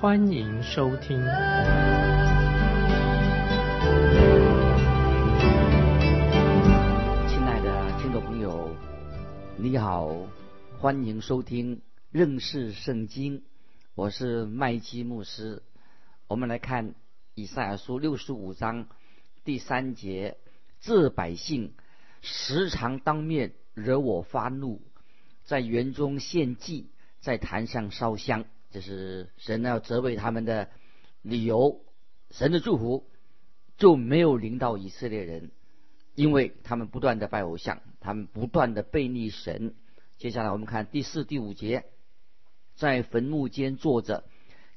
欢迎收听。亲爱的听众朋友，你好，欢迎收听认识圣经，我是麦基牧师。我们来看以赛亚书六十五章第三节：这百姓。时常当面惹我发怒，在园中献祭，在坛上烧香，这是神要责备他们的理由。神的祝福就没有临到以色列人，因为他们不断的拜偶像，他们不断的背逆神。接下来我们看第四、第五节，在坟墓间坐着，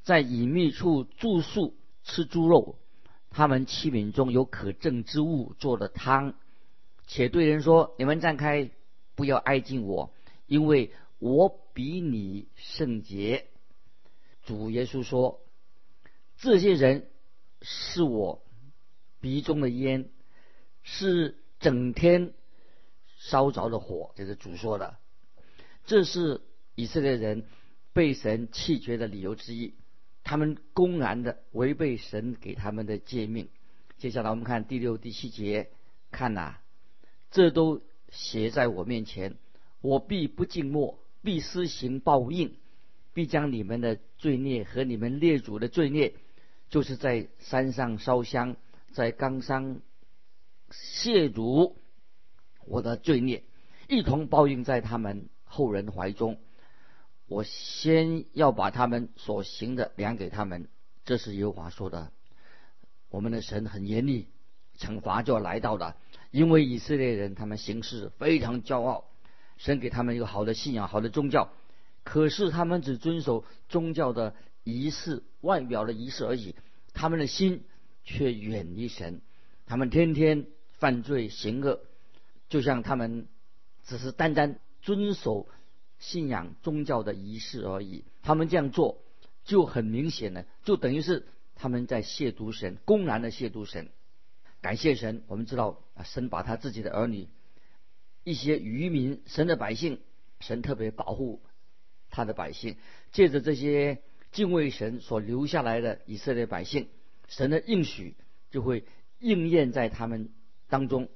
在隐秘处住宿，吃猪肉。他们器皿中有可证之物做的汤。且对人说：“你们站开，不要挨近我，因为我比你圣洁。”主耶稣说：“这些人是我鼻中的烟，是整天烧着的火。”这是主说的。这是以色列人被神弃绝的理由之一。他们公然的违背神给他们的诫命。接下来我们看第六、第七节，看呐。这都写在我面前，我必不静默，必施行报应，必将你们的罪孽和你们列祖的罪孽，就是在山上烧香，在冈山亵渎我的罪孽，一同报应在他们后人怀中。我先要把他们所行的量给他们，这是耶和华说的。我们的神很严厉，惩罚就要来到了。因为以色列人他们行事非常骄傲，神给他们一个好的信仰、好的宗教，可是他们只遵守宗教的仪式、外表的仪式而已，他们的心却远离神，他们天天犯罪行恶，就像他们只是单单遵守信仰宗教的仪式而已，他们这样做就很明显了，就等于是他们在亵渎神，公然的亵渎神。感谢神，我们知道，神把他自己的儿女，一些渔民，神的百姓，神特别保护他的百姓，借着这些敬畏神所留下来的以色列百姓，神的应许就会应验在他们当中。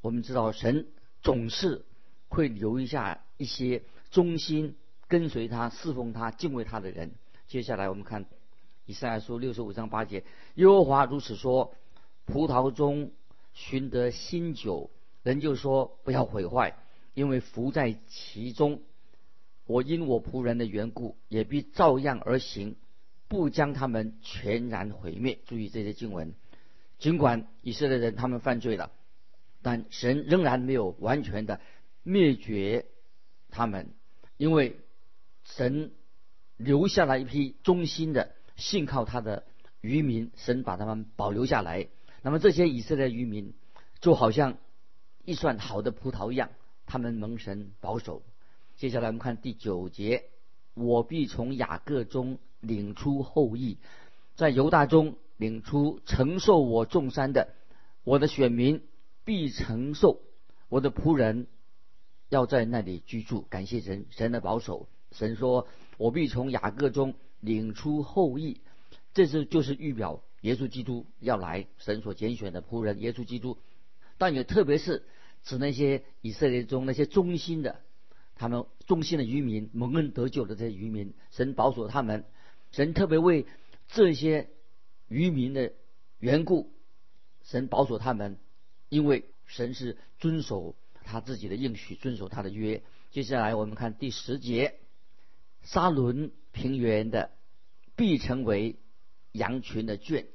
我们知道神总是会留一下一些忠心跟随他、侍奉他、敬畏他的人。接下来我们看以赛亚书六十五章八节，耶和华如此说。葡萄中寻得新酒，人就说不要毁坏，因为福在其中。我因我仆人的缘故，也必照样而行，不将他们全然毁灭。注意这些经文，尽管以色列人他们犯罪了，但神仍然没有完全的灭绝他们，因为神留下了一批忠心的信靠他的渔民，神把他们保留下来。那么这些以色列渔民就好像一串好的葡萄一样，他们蒙神保守。接下来我们看第九节：我必从雅各中领出后裔，在犹大中领出承受我重山的我的选民必承受我的仆人要在那里居住。感谢神，神的保守。神说：“我必从雅各中领出后裔。”这是就是预表。耶稣基督要来，神所拣选的仆人耶稣基督，但也特别是指那些以色列中那些忠心的，他们忠心的渔民蒙恩得救的这些渔民，神保守他们，神特别为这些渔民的缘故，神保守他们，因为神是遵守他自己的应许，遵守他的约。接下来我们看第十节，沙伦平原的必成为。羊群的圈，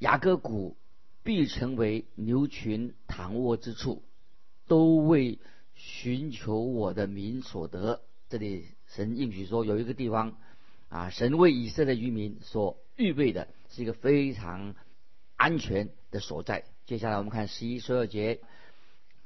雅各谷必成为牛群躺卧之处，都为寻求我的民所得。这里神应许说，有一个地方啊，神为以色列渔民所预备的，是一个非常安全的所在。接下来我们看十一、十二节，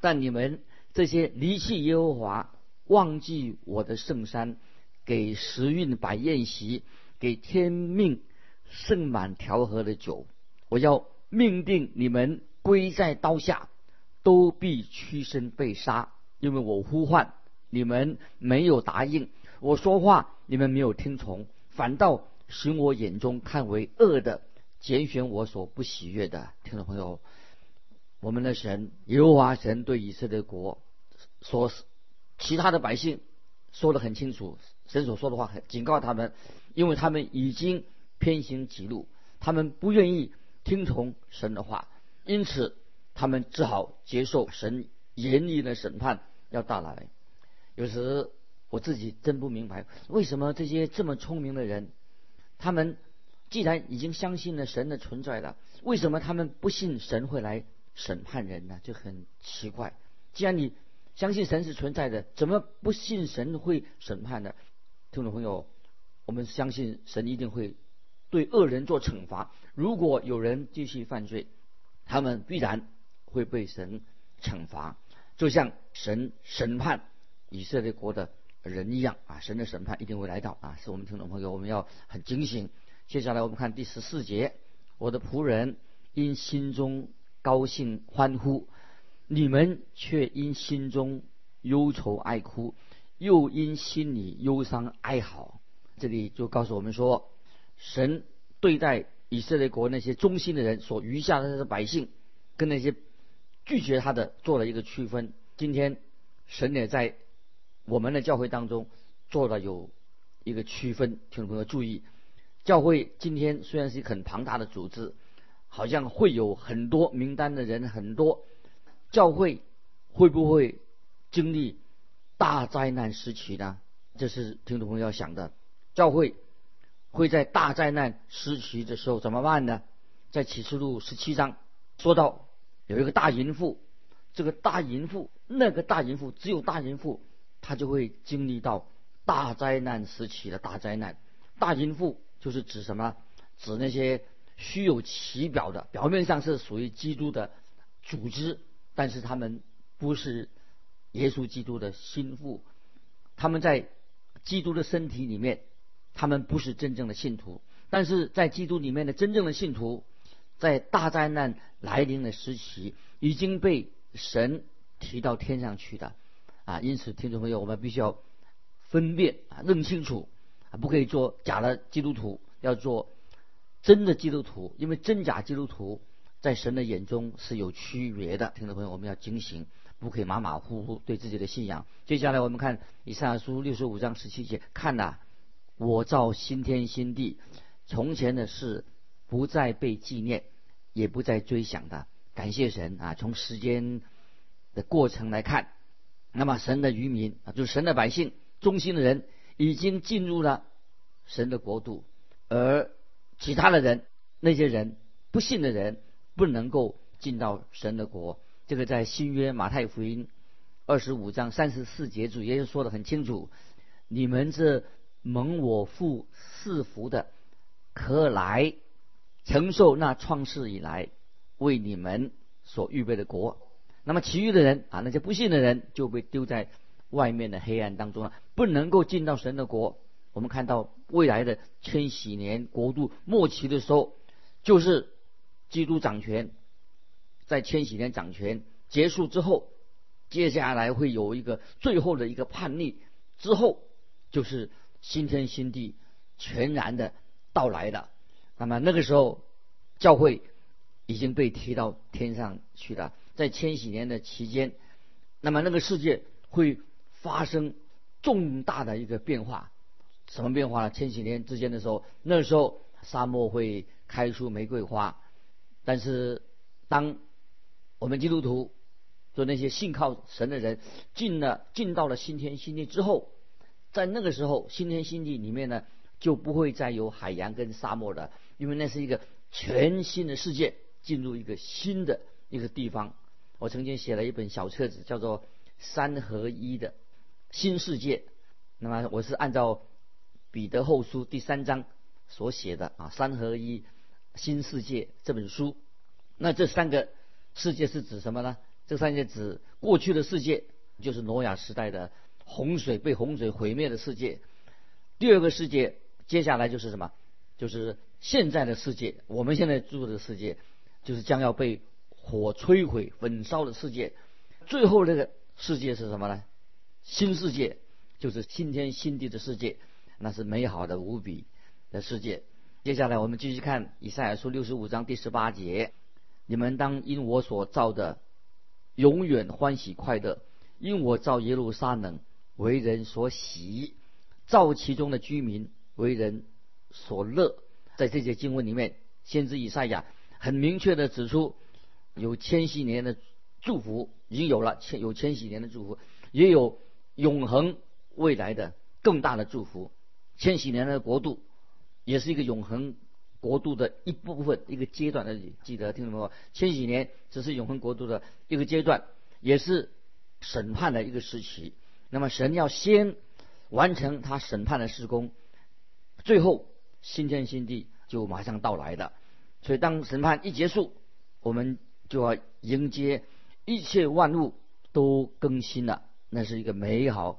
但你们这些离弃耶和华、忘记我的圣山，给时运摆宴席，给天命盛满调和的酒，我要命定你们归在刀下，都必屈身被杀，因为我呼唤你们没有答应，我说话你们没有听从，反倒使我眼中看为恶的，拣选我所不喜悦的。听众朋友。我们的神耶和华神对以色列国说，其他的百姓说得很清楚，神所说的话很警告他们，因为他们已经偏行己路，他们不愿意听从神的话，因此他们只好接受神严厉的审判要到来。有时我自己真不明白，为什么这些这么聪明的人，他们既然已经相信了神的存在了，为什么他们不信神会来？审判人呢就很奇怪。既然你相信神是存在的，怎么不信神会审判呢？听众朋友，我们相信神一定会对恶人做惩罚。如果有人继续犯罪，他们必然会被神惩罚，就像神审判以色列国的人一样啊！神的审判一定会来到啊！是我们听众朋友，我们要很警醒。接下来我们看第十四节：我的仆人因心中。高兴欢呼，你们却因心中忧愁爱哭，又因心里忧伤哀嚎。这里就告诉我们说，神对待以色列国那些忠心的人，所余下的那些百姓，跟那些拒绝他的做了一个区分。今天神也在我们的教会当中做了有一个区分，听众朋友注意，教会今天虽然是一个很庞大的组织。好像会有很多名单的人，很多教会会不会经历大灾难时期呢？这是听众朋友要想的。教会会在大灾难时期的时候怎么办呢？在启示录十七章说到有一个大淫妇，这个大淫妇，那个大淫妇，只有大淫妇，她就会经历到大灾难时期的大灾难。大淫妇就是指什么？指那些。虚有其表的，表面上是属于基督的组织，但是他们不是耶稣基督的心腹，他们在基督的身体里面，他们不是真正的信徒，但是在基督里面的真正的信徒，在大灾难来临的时期，已经被神提到天上去的啊！因此，听众朋友，我们必须要分辨啊，认清楚，不可以做假的基督徒，要做。真的基督徒，因为真假基督徒在神的眼中是有区别的。听众朋友，我们要警醒，不可以马马虎虎对自己的信仰。接下来我们看以赛亚书六十五章十七节，看呐，我造新天新地，从前的事不再被纪念，也不再追想的。感谢神啊！从时间的过程来看，那么神的渔民啊，就是神的百姓，忠心的人已经进入了神的国度，而。其他的人，那些人不信的人，不能够进到神的国。这个在新约马太福音二十五章三十四节主耶稣说的很清楚：你们这蒙我父赐福的，可来承受那创世以来为你们所预备的国。那么其余的人啊，那些不信的人就被丢在外面的黑暗当中了，不能够进到神的国。我们看到未来的千禧年国度末期的时候，就是基督掌权，在千禧年掌权结束之后，接下来会有一个最后的一个叛逆，之后就是新天新地全然的到来的。那么那个时候，教会已经被提到天上去了。在千禧年的期间，那么那个世界会发生重大的一个变化。什么变化呢？千禧年之间的时候，那时候沙漠会开出玫瑰花。但是，当我们基督徒，就那些信靠神的人，进了进到了新天新地之后，在那个时候，新天新地里面呢，就不会再有海洋跟沙漠的，因为那是一个全新的世界，进入一个新的一个地方。我曾经写了一本小册子，叫做《三合一的新世界》。那么，我是按照。彼得后书第三章所写的啊《三合一新世界》这本书。那这三个世界是指什么呢？这三个指过去的世界，就是挪亚时代的洪水被洪水毁灭的世界。第二个世界，接下来就是什么？就是现在的世界，我们现在住的世界，就是将要被火摧毁、焚烧的世界。最后那个世界是什么呢？新世界，就是新天新地的世界，那是美好的无比的世界。接下来我们继续看以赛亚书六十五章第十八节：你们当因我所造的永远欢喜快乐，因我造耶路撒冷为人所喜，造其中的居民为人。所乐，在这些经文里面，先知以赛亚很明确的指出，有千禧年的祝福已经有了，千有千禧年的祝福，也有永恒未来的更大的祝福。千禧年的国度也是一个永恒国度的一部分，一个阶段的。记得听懂没有？千禧年只是永恒国度的一个阶段，也是审判的一个时期。那么神要先完成他审判的施工，最后。新天新地就马上到来的，所以当审判一结束，我们就要迎接一切万物都更新了，那是一个美好、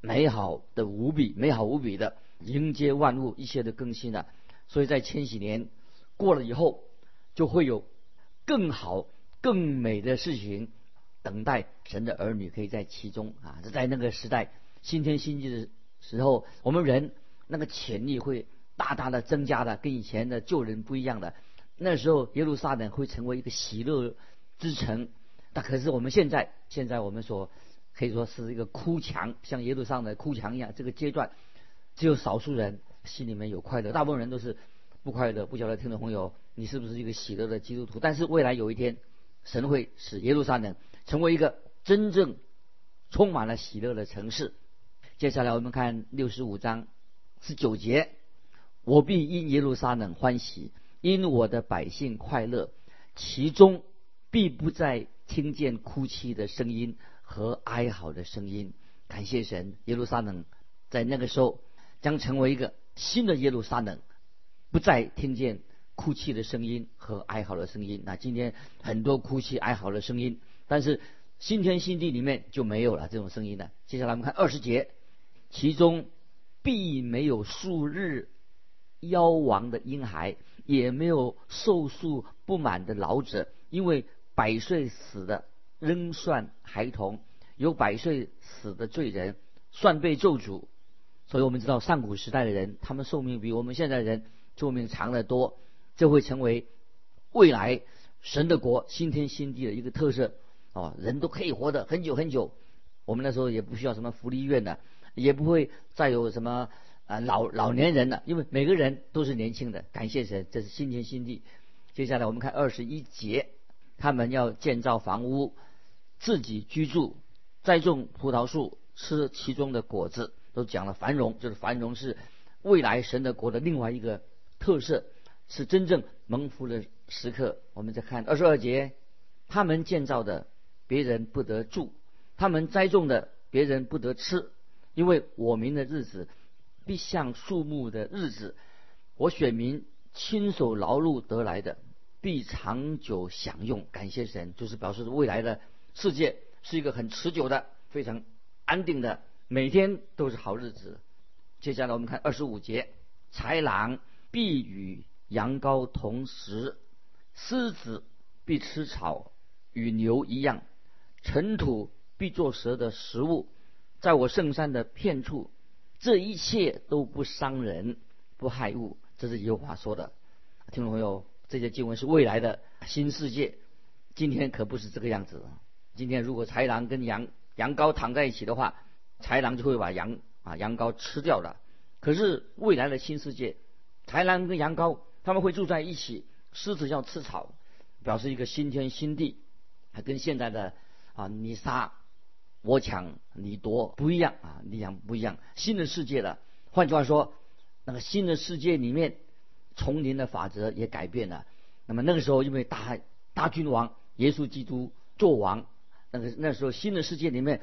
美好的无比、美好无比的迎接万物一切的更新了。所以在千禧年过了以后，就会有更好、更美的事情等待神的儿女可以在其中啊！在那个时代新天新地的时候，我们人那个潜力会。大大的增加的，跟以前的旧人不一样的。那时候耶路撒冷会成为一个喜乐之城，但可是我们现在，现在我们所可以说是一个哭墙，像耶路撒冷哭墙一样。这个阶段，只有少数人心里面有快乐，大部分人都是不快乐。不晓得听众朋友，你是不是一个喜乐的基督徒？但是未来有一天，神会使耶路撒冷成为一个真正充满了喜乐的城市。接下来我们看六十五章十九节。我必因耶路撒冷欢喜，因我的百姓快乐，其中必不再听见哭泣的声音和哀嚎的声音。感谢神，耶路撒冷在那个时候将成为一个新的耶路撒冷，不再听见哭泣的声音和哀嚎的声音。那今天很多哭泣哀嚎的声音，但是新天新地里面就没有了这种声音了。接下来我们看二十节，其中必没有数日。夭亡的婴孩，也没有寿数不满的老者，因为百岁死的仍算孩童，有百岁死的罪人算被咒诅。所以我们知道上古时代的人，他们寿命比我们现在人寿命长得多，这会成为未来神的国新天新地的一个特色。哦，人都可以活得很久很久。我们那时候也不需要什么福利院的，也不会再有什么。啊，老老年人了，因为每个人都是年轻的。感谢神，这是新天新地。接下来我们看二十一节，他们要建造房屋，自己居住，栽种葡萄树，吃其中的果子，都讲了繁荣，就是繁荣是未来神的国的另外一个特色，是真正蒙福的时刻。我们再看二十二节，他们建造的别人不得住，他们栽种的别人不得吃，因为我民的日子。必像树木的日子，我选民亲手劳碌得来的，必长久享用。感谢神，就是表示未来的世界是一个很持久的、非常安定的，每天都是好日子。接下来我们看二十五节：豺狼必与羊羔同食，狮子必吃草，与牛一样；尘土必做蛇的食物，在我圣山的片处。这一切都不伤人，不害物，这是有话说的。听众朋友，这些经文是未来的新世界，今天可不是这个样子。今天如果豺狼跟羊羊羔躺在一起的话，豺狼就会把羊啊羊羔吃掉的。可是未来的新世界，豺狼跟羊羔他们会住在一起，狮子要吃草，表示一个新天新地，还跟现在的啊泥沙。我抢你夺不一样啊，你想不一样，新的。世界了。换句话说，那个新的。世界里面，丛林的。法则也改变了。那么那个时候，因为大大君王耶稣基督做王，那个那时候新的。世界里面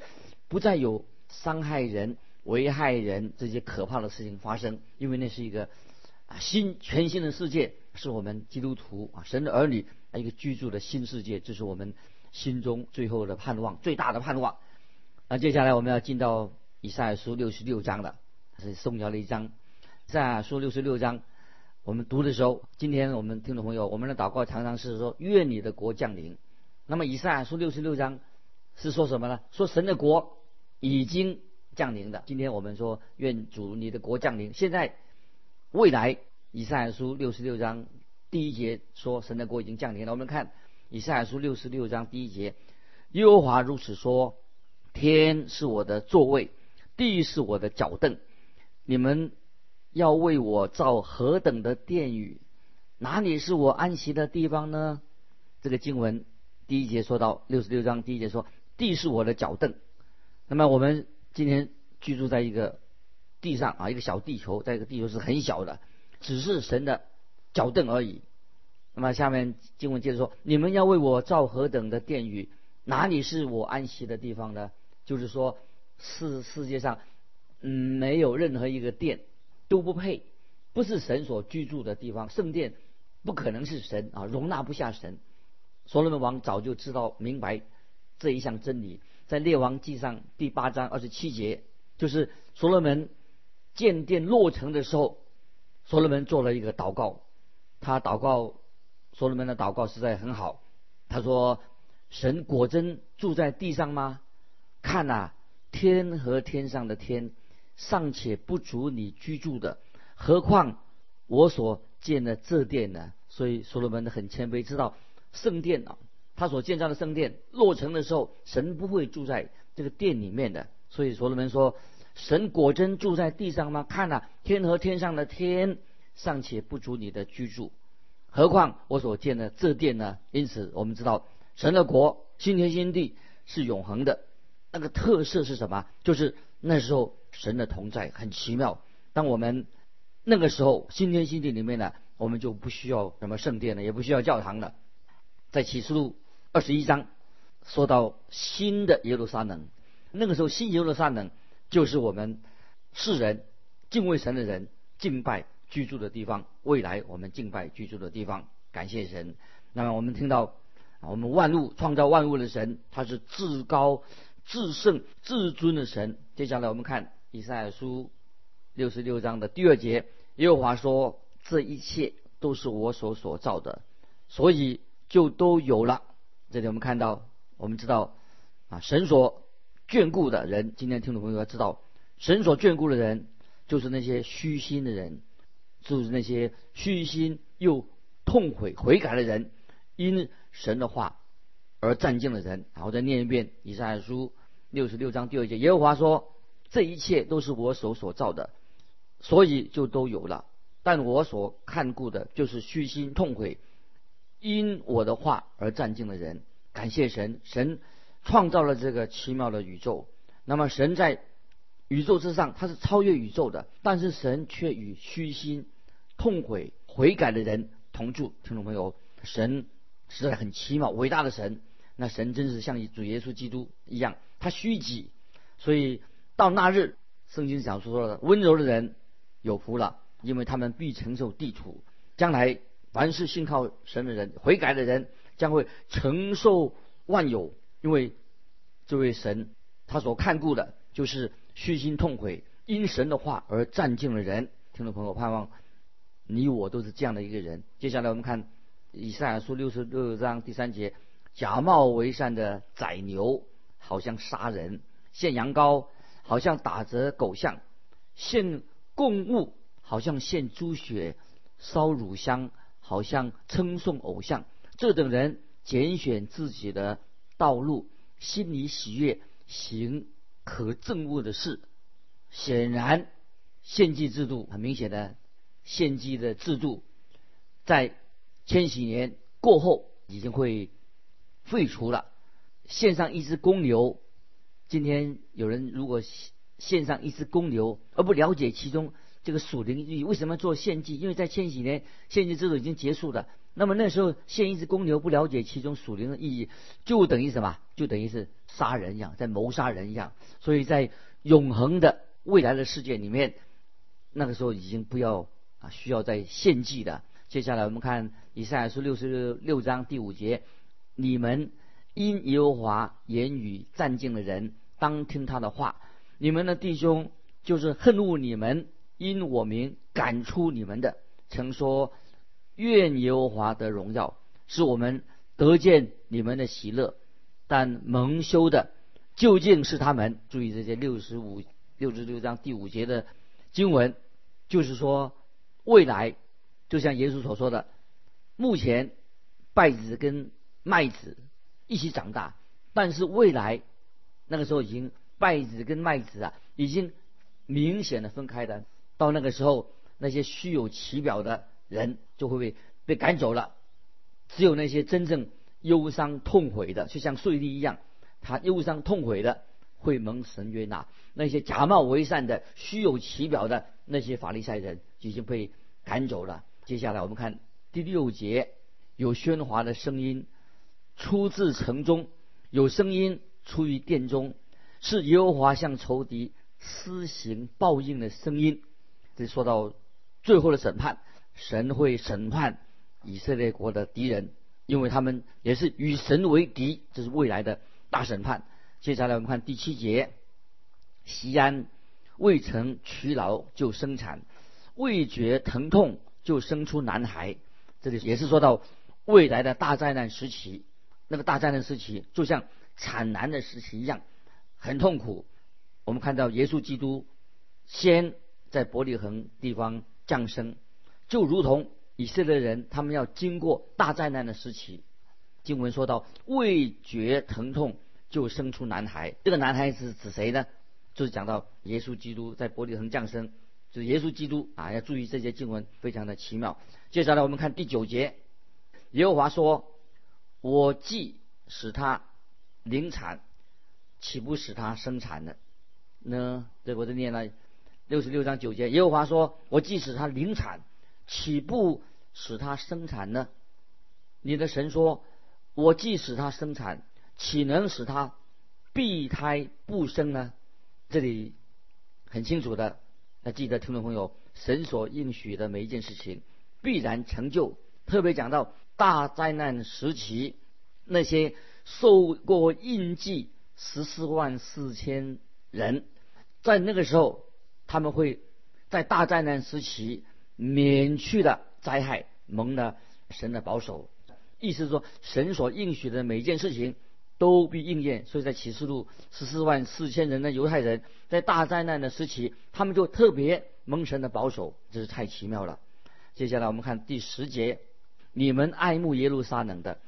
不再有伤害人、危害人这些可怕的。事情发生，因为那是一个啊新全新的。世界，是我们基督徒啊神的。儿女一个居住的。新世界，这是我们心中最后的。盼望，最大的。盼望。那接下来我们要进到以赛亚书六十六章了，是宋朝的一章。赛亚书六十六章，我们读的时候，今天我们听众朋友，我们的祷告常常是说愿你的国降临。那么以赛亚书六十六章是说什么呢？说神的国已经降临的。今天我们说愿主你的国降临。现在未来以赛亚书六十六章第一节说神的国已经降临了。我们看以赛亚书六十六章第一节，耶和华如此说：天是我的座位，地是我的脚凳，你们要为我造何等的殿宇？哪里是我安息的地方呢？这个经文第一节说到六十六章第一节说地是我的脚凳。那么我们今天居住在一个地上啊，一个小地球，在一个地球是很小的，只是神的脚凳而已。那么下面经文接着说：你们要为我造何等的殿宇？哪里是我安息的地方呢？就是说，世世界上，嗯，没有任何一个殿都不配，不是神所居住的地方。圣殿不可能是神啊，容纳不下神。所罗门王早就知道明白这一项真理，在列王记上第八章二十七节，就是所罗门建殿落成的时候，所罗门做了一个祷告。他祷告，所罗门的祷告实在很好。他说：“神果真住在地上吗？”看呐，天和天上的天尚且不足你居住的，何况我所建的这殿呢？所以所罗门很谦卑，知道圣殿啊，他所建造的圣殿落成的时候，神不会住在这个殿里面的。所以所罗门说：“神果真住在地上吗？看呐，天和天上的天尚且不足你的居住，何况我所建的这殿呢？”因此，我们知道神的国新天新地是永恒的。那个特色是什么？就是那时候神的同在很奇妙。当我们那个时候新天新地里面呢，我们就不需要什么圣殿了，也不需要教堂了。在启示录二十一章说到新的耶路撒冷，那个时候新耶路撒冷就是我们世人敬畏神的人敬拜居住的地方。未来我们敬拜居住的地方，感谢神。那么我们听到我们万物创造万物的神，他是至高。至圣至尊的神。接下来我们看以赛亚书六十六章的第二节，耶和华说：“这一切都是我所所造的，所以就都有了。”这里我们看到，我们知道啊，神所眷顾的人。今天听众朋友要知道，神所眷顾的人，就是那些虚心的人，就是那些虚心又痛悔悔改的人，因神的话。而战敬的人，然后再念一遍以赛亚书六十六章第二节，耶和华说：“这一切都是我手所造的，所以就都有了。但我所看顾的，就是虚心痛悔，因我的话而战敬的人。感谢神，神创造了这个奇妙的宇宙。那么神在宇宙之上，他是超越宇宙的，但是神却与虚心痛悔悔改的人同住。听众朋友，神实在很奇妙，伟大的神。那神真是像主耶稣基督一样，他虚己，所以到那日，圣经讲说了，温柔的人有福了，因为他们必承受地土。将来凡是信靠神的人、悔改的人，将会承受万有，因为这位神他所看顾的就是虚心痛悔、因神的话而占尽的人。听众朋友，盼望你我都是这样的一个人。接下来我们看以赛亚书六十六章第三节。假冒为善的宰牛，好像杀人；献羊羔，好像打折狗像；献供物，好像献猪血；烧乳香，好像称颂偶像。这等人拣选自己的道路，心里喜悦，行可憎恶的事。显然，献祭制度很明显的，献祭的制度在千禧年过后已经会。废除了献上一只公牛。今天有人如果献上一只公牛，而不了解其中这个属灵意义，为什么做献祭？因为在千禧年献祭制度已经结束了。那么那时候献一只公牛，不了解其中属灵的意义，就等于什么？就等于是杀人一样，在谋杀人一样。所以在永恒的未来的世界里面，那个时候已经不要啊，需要再献祭的。接下来我们看以赛亚书六十六章第五节：你们因耶和华言语战敬的人，当听他的话。你们的弟兄就是恨恶你们，因我名赶出你们的，曾说愿耶和华得荣耀，使我们得见你们的喜乐。但蒙羞的究竟是他们。注意这些六十五六十六章第五节的经文，就是说未来。就像耶稣所说的，目前拜子跟麦子一起长大，但是未来那个时候已经麦子跟麦子啊已经明显的分开的。到那个时候，那些虚有其表的人就会被被赶走了，只有那些真正忧伤痛悔的，就像税吏一样，他忧伤痛悔的会蒙神悦纳。那些假冒为善的、虚有其表的那些法利赛人已经被赶走了。接下来我们看第六节，有喧哗的声音出自城中，有声音出于殿中，是耶和华向仇敌施行报应的声音。这说到最后的审判，神会审判以色列国的敌人，因为他们也是与神为敌，这是未来的大审判。接下来我们看第七节，西安未曾屈劳就生产，未觉疼痛。就生出男孩，这里也是说到未来的大灾难时期。那个大灾难时期就像产难的时期一样，很痛苦。我们看到耶稣基督先在伯利恒地方降生，就如同以色列人他们要经过大灾难的时期。经文说到未觉疼痛就生出男孩，这个男孩是指谁呢？就是讲到耶稣基督在伯利恒降生。就是耶稣基督啊，要注意这些经文非常的奇妙。接下来我们看第九节，耶和华说：“我既使他临产，岂不使他生产呢？”呢，这我在念了六十六章九节，耶和华说：“我既使他临产，岂不使他生产呢？”你的神说：“我既使他生产，岂能使他避胎不生呢？”这里很清楚的。那记得听众朋友，神所应许的每一件事情必然成就。特别讲到大灾难时期，那些受过印记十四万四千人，在那个时候，他们会在大灾难时期免去了灾害，蒙了神的保守。意思是说，神所应许的每一件事情都必应验。所以在启示录十四万四千人的犹太人。在大灾难的时期，他们就特别蒙神的保守，这是太奇妙了。接下来我们看第十节：你们爱慕耶路撒冷的，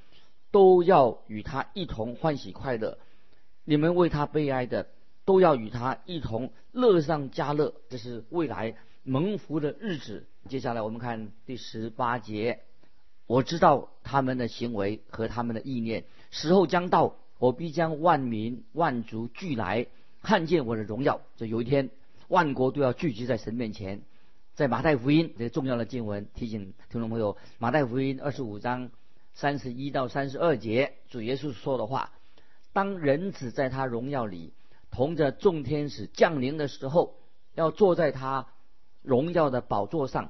都要与他一同欢喜快乐；你们为他悲哀的，都要与他一同乐上加乐。这是未来蒙福的日子。接下来我们看第十八节：我知道他们的行为和他们的意念，时候将到，我必将万民万族聚来。看见我的荣耀，就有一天，万国都要聚集在神面前。在马太福音这个重要的经文提醒听众朋友，马太福音二十五章三十一到三十二节，主耶稣说的话：当人子在他荣耀里同着众天使降临的时候，要坐在他荣耀的宝座上，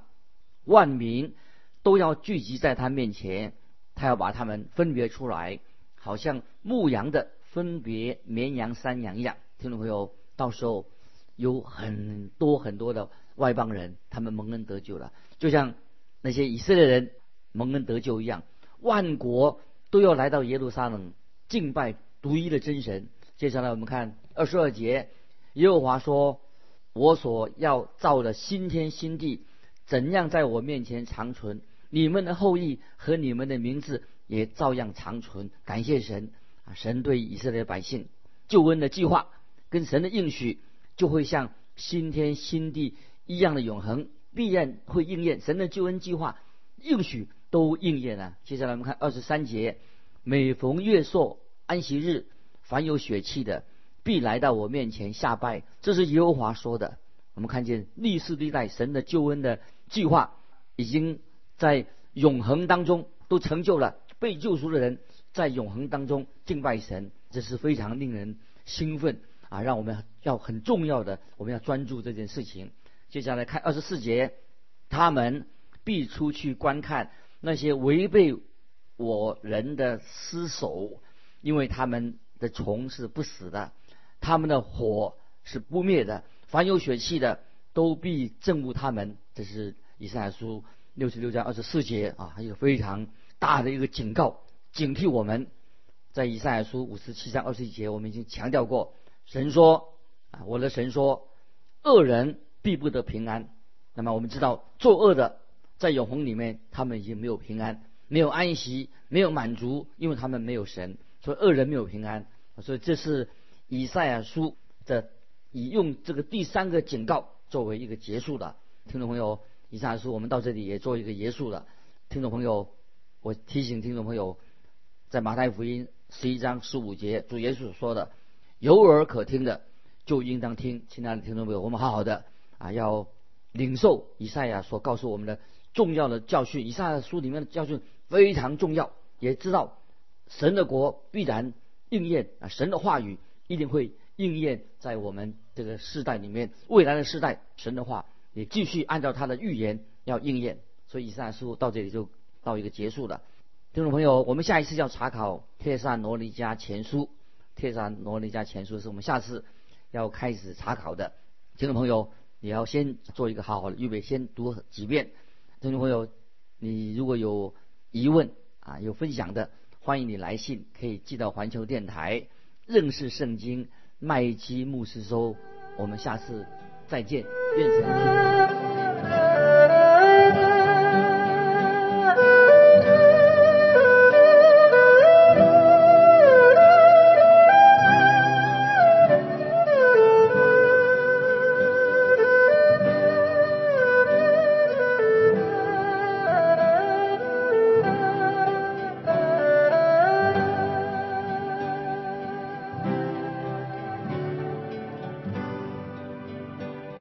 万民都要聚集在他面前，他要把他们分别出来，好像牧羊的分别绵羊山羊一样。听众朋友，到时候有很多很多的外邦人，他们蒙恩得救了，就像那些以色列人蒙恩得救一样，万国都要来到耶路撒冷敬拜独一的真神。接下来我们看二十二节，耶和华说：“我所要造的新天新地，怎样在我面前长存？你们的后裔和你们的名字也照样长存。”感谢神啊！神对以色列百姓救恩的计划。跟神的应许就会像新天新地一样的永恒，必然会应验。神的救恩计划应许都应验了。接下来我们看二十三节：每逢月朔安息日，凡有血气的，必来到我面前下拜。这是耶和华说的。我们看见历世历代神的救恩的计划，已经在永恒当中都成就了。被救赎的人在永恒当中敬拜神，这是非常令人兴奋。啊，让我们要很重要的，我们要专注这件事情。接下来看二十四节，他们必出去观看那些违背我人的尸首，因为他们的虫是不死的，他们的火是不灭的，凡有血气的都必憎恶他们。这是以赛亚书六十六章二十四节啊，一个非常大的一个警告，警惕我们。在以赛亚书五十七章二十一节，我们已经强调过，神说啊，我的神说，恶人必不得平安。那么我们知道，作恶的在永恒里面，他们已经没有平安，没有安息，没有满足，因为他们没有神，所以恶人没有平安。所以这是以赛亚书的以用这个第三个警告作为一个结束的。听众朋友，以赛亚书我们到这里也做一个结束了。听众朋友，我提醒听众朋友，在马太福音。十一章十五节，主耶稣说的：“有耳可听的，就应当听。”亲爱的听众朋友，我们好好的啊，要领受以赛亚所告诉我们的重要的教训。以赛亚书里面的教训非常重要，也知道神的国必然应验啊，神的话语一定会应验在我们这个世代里面。未来的世代，神的话也继续按照他的预言要应验。所以以赛亚书到这里就到一个结束了。听众朋友，我们下一次要查考《帖萨罗尼迦前书》，《帖萨罗尼迦前书》是我们下次要开始查考的。听众朋友，你要先做一个好好的预备，先读几遍。听众朋友，你如果有疑问啊，有分享的，欢迎你来信，可以寄到环球电台认识圣经麦基牧师收。我们下次再见，愿神听。